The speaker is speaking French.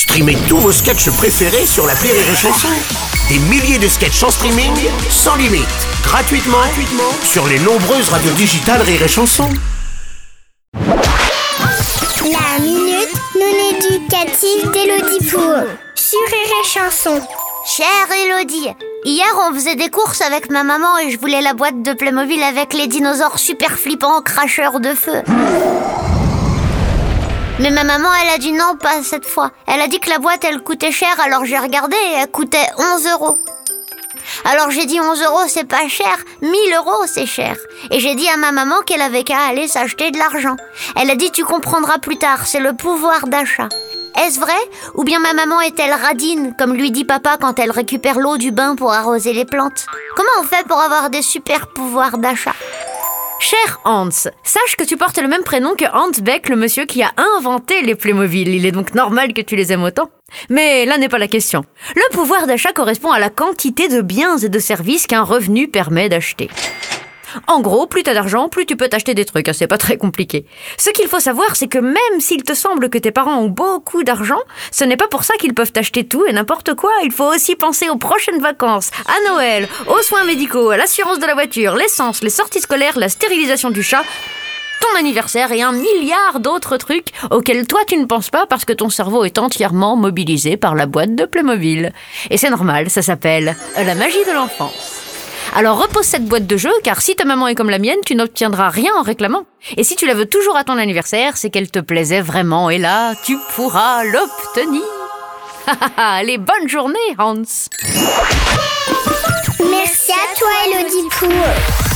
Streamez tous vos sketchs préférés sur la Rire et Chanson. Des milliers de sketchs en streaming, sans limite, gratuitement, sur les nombreuses radios digitales Rire et Chanson. La minute non éducative d'Elodie Pour sur Rire et Chanson. Chère Elodie, hier on faisait des courses avec ma maman et je voulais la boîte de Playmobil avec les dinosaures super flippants cracheurs de feu. Mais ma maman, elle a dit non, pas cette fois. Elle a dit que la boîte, elle coûtait cher, alors j'ai regardé et elle coûtait 11 euros. Alors j'ai dit 11 euros, c'est pas cher, 1000 euros, c'est cher. Et j'ai dit à ma maman qu'elle avait qu'à aller s'acheter de l'argent. Elle a dit tu comprendras plus tard, c'est le pouvoir d'achat. Est-ce vrai Ou bien ma maman est-elle radine, comme lui dit papa quand elle récupère l'eau du bain pour arroser les plantes? Comment on fait pour avoir des super pouvoirs d'achat? Cher Hans, sache que tu portes le même prénom que Hans Beck, le monsieur qui a inventé les Playmobil. Il est donc normal que tu les aimes autant. Mais là n'est pas la question. Le pouvoir d'achat correspond à la quantité de biens et de services qu'un revenu permet d'acheter. En gros, plus t'as d'argent, plus tu peux t'acheter des trucs. Hein, c'est pas très compliqué. Ce qu'il faut savoir, c'est que même s'il te semble que tes parents ont beaucoup d'argent, ce n'est pas pour ça qu'ils peuvent t'acheter tout et n'importe quoi. Il faut aussi penser aux prochaines vacances, à Noël, aux soins médicaux, à l'assurance de la voiture, l'essence, les sorties scolaires, la stérilisation du chat ton anniversaire et un milliard d'autres trucs auxquels toi tu ne penses pas parce que ton cerveau est entièrement mobilisé par la boîte de Playmobil. Et c'est normal, ça s'appelle la magie de l'enfance. Alors repose cette boîte de jeu, car si ta maman est comme la mienne, tu n'obtiendras rien en réclamant. Et si tu la veux toujours à ton anniversaire, c'est qu'elle te plaisait vraiment, et là, tu pourras l'obtenir. Allez, bonne journée, Hans. Merci à toi, Elodie Pou.